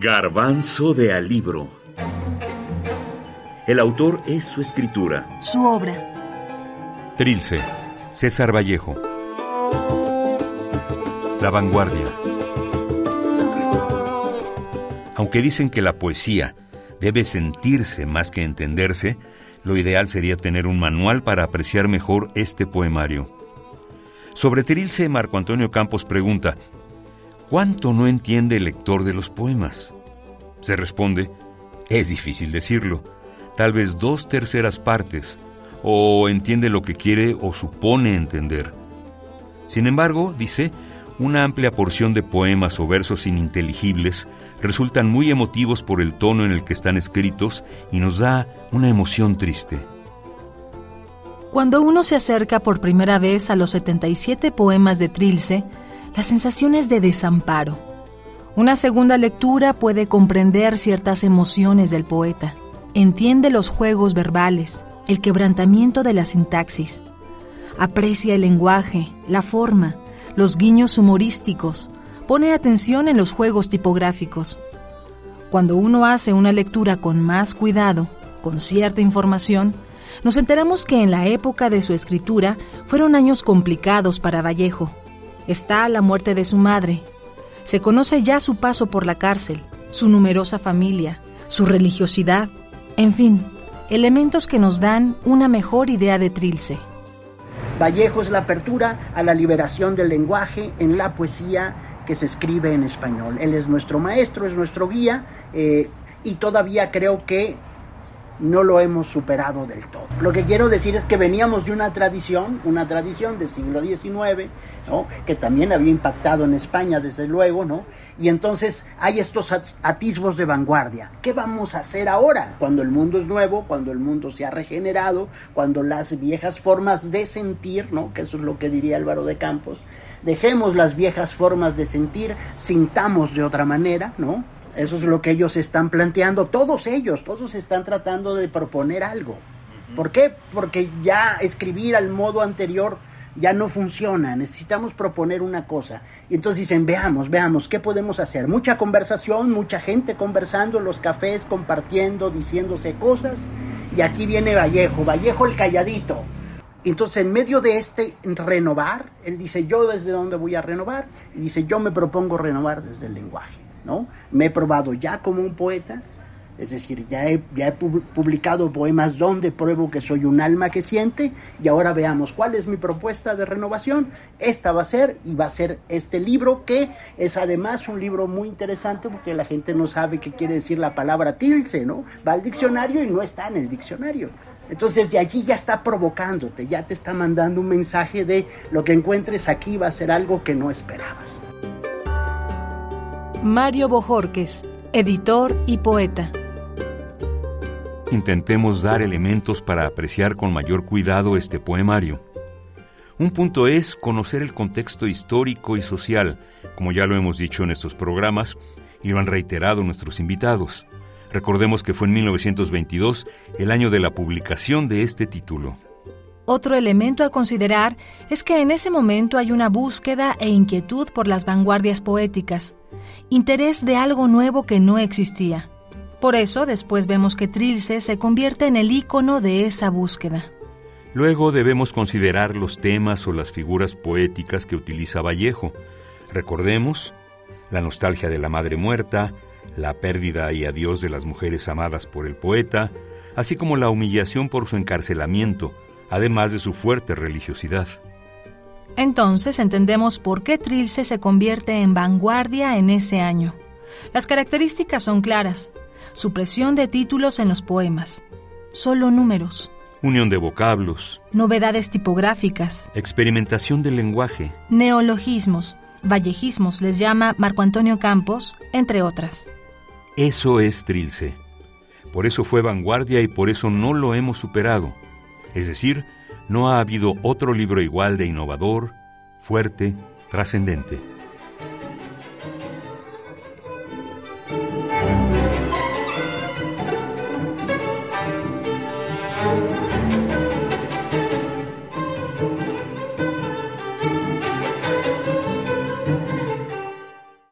Garbanzo de Alibro. El autor es su escritura. Su obra. Trilce, César Vallejo. La vanguardia. Aunque dicen que la poesía debe sentirse más que entenderse, lo ideal sería tener un manual para apreciar mejor este poemario. Sobre Trilce, Marco Antonio Campos pregunta, ¿Cuánto no entiende el lector de los poemas? Se responde, es difícil decirlo, tal vez dos terceras partes, o entiende lo que quiere o supone entender. Sin embargo, dice, una amplia porción de poemas o versos ininteligibles resultan muy emotivos por el tono en el que están escritos y nos da una emoción triste. Cuando uno se acerca por primera vez a los 77 poemas de Trilce, la sensación es de desamparo. Una segunda lectura puede comprender ciertas emociones del poeta, entiende los juegos verbales, el quebrantamiento de la sintaxis, aprecia el lenguaje, la forma, los guiños humorísticos, pone atención en los juegos tipográficos. Cuando uno hace una lectura con más cuidado, con cierta información, nos enteramos que en la época de su escritura fueron años complicados para Vallejo, está la muerte de su madre. Se conoce ya su paso por la cárcel, su numerosa familia, su religiosidad, en fin, elementos que nos dan una mejor idea de Trilce. Vallejo es la apertura a la liberación del lenguaje en la poesía que se escribe en español. Él es nuestro maestro, es nuestro guía eh, y todavía creo que no lo hemos superado del todo. Lo que quiero decir es que veníamos de una tradición, una tradición del siglo XIX, ¿no? que también había impactado en España, desde luego, ¿no? Y entonces hay estos atisbos de vanguardia. ¿Qué vamos a hacer ahora? Cuando el mundo es nuevo, cuando el mundo se ha regenerado, cuando las viejas formas de sentir, ¿no? Que eso es lo que diría Álvaro de Campos, dejemos las viejas formas de sentir, sintamos de otra manera, ¿no? Eso es lo que ellos están planteando, todos ellos, todos están tratando de proponer algo. ¿Por qué? Porque ya escribir al modo anterior ya no funciona, necesitamos proponer una cosa. Y entonces dicen, veamos, veamos, ¿qué podemos hacer? Mucha conversación, mucha gente conversando en los cafés, compartiendo, diciéndose cosas. Y aquí viene Vallejo, Vallejo el calladito. Entonces, en medio de este renovar, él dice, yo desde dónde voy a renovar, y dice, yo me propongo renovar desde el lenguaje. Me he probado ya como un poeta, es decir, ya he, ya he publicado poemas donde pruebo que soy un alma que siente y ahora veamos cuál es mi propuesta de renovación. Esta va a ser y va a ser este libro que es además un libro muy interesante porque la gente no sabe qué quiere decir la palabra tilce, ¿no? Va al diccionario y no está en el diccionario. Entonces de allí ya está provocándote, ya te está mandando un mensaje de lo que encuentres aquí va a ser algo que no esperabas. Mario Bojorques, editor y poeta. Intentemos dar elementos para apreciar con mayor cuidado este poemario. Un punto es conocer el contexto histórico y social, como ya lo hemos dicho en estos programas y lo han reiterado nuestros invitados. Recordemos que fue en 1922 el año de la publicación de este título. Otro elemento a considerar es que en ese momento hay una búsqueda e inquietud por las vanguardias poéticas, interés de algo nuevo que no existía. Por eso después vemos que Trilce se convierte en el ícono de esa búsqueda. Luego debemos considerar los temas o las figuras poéticas que utiliza Vallejo. Recordemos la nostalgia de la madre muerta, la pérdida y adiós de las mujeres amadas por el poeta, así como la humillación por su encarcelamiento, además de su fuerte religiosidad. Entonces entendemos por qué Trilce se convierte en vanguardia en ese año. Las características son claras. Supresión de títulos en los poemas. Solo números. Unión de vocablos. Novedades tipográficas. Experimentación del lenguaje. Neologismos. Vallejismos les llama Marco Antonio Campos, entre otras. Eso es Trilce. Por eso fue vanguardia y por eso no lo hemos superado. Es decir, no ha habido otro libro igual de innovador, fuerte, trascendente.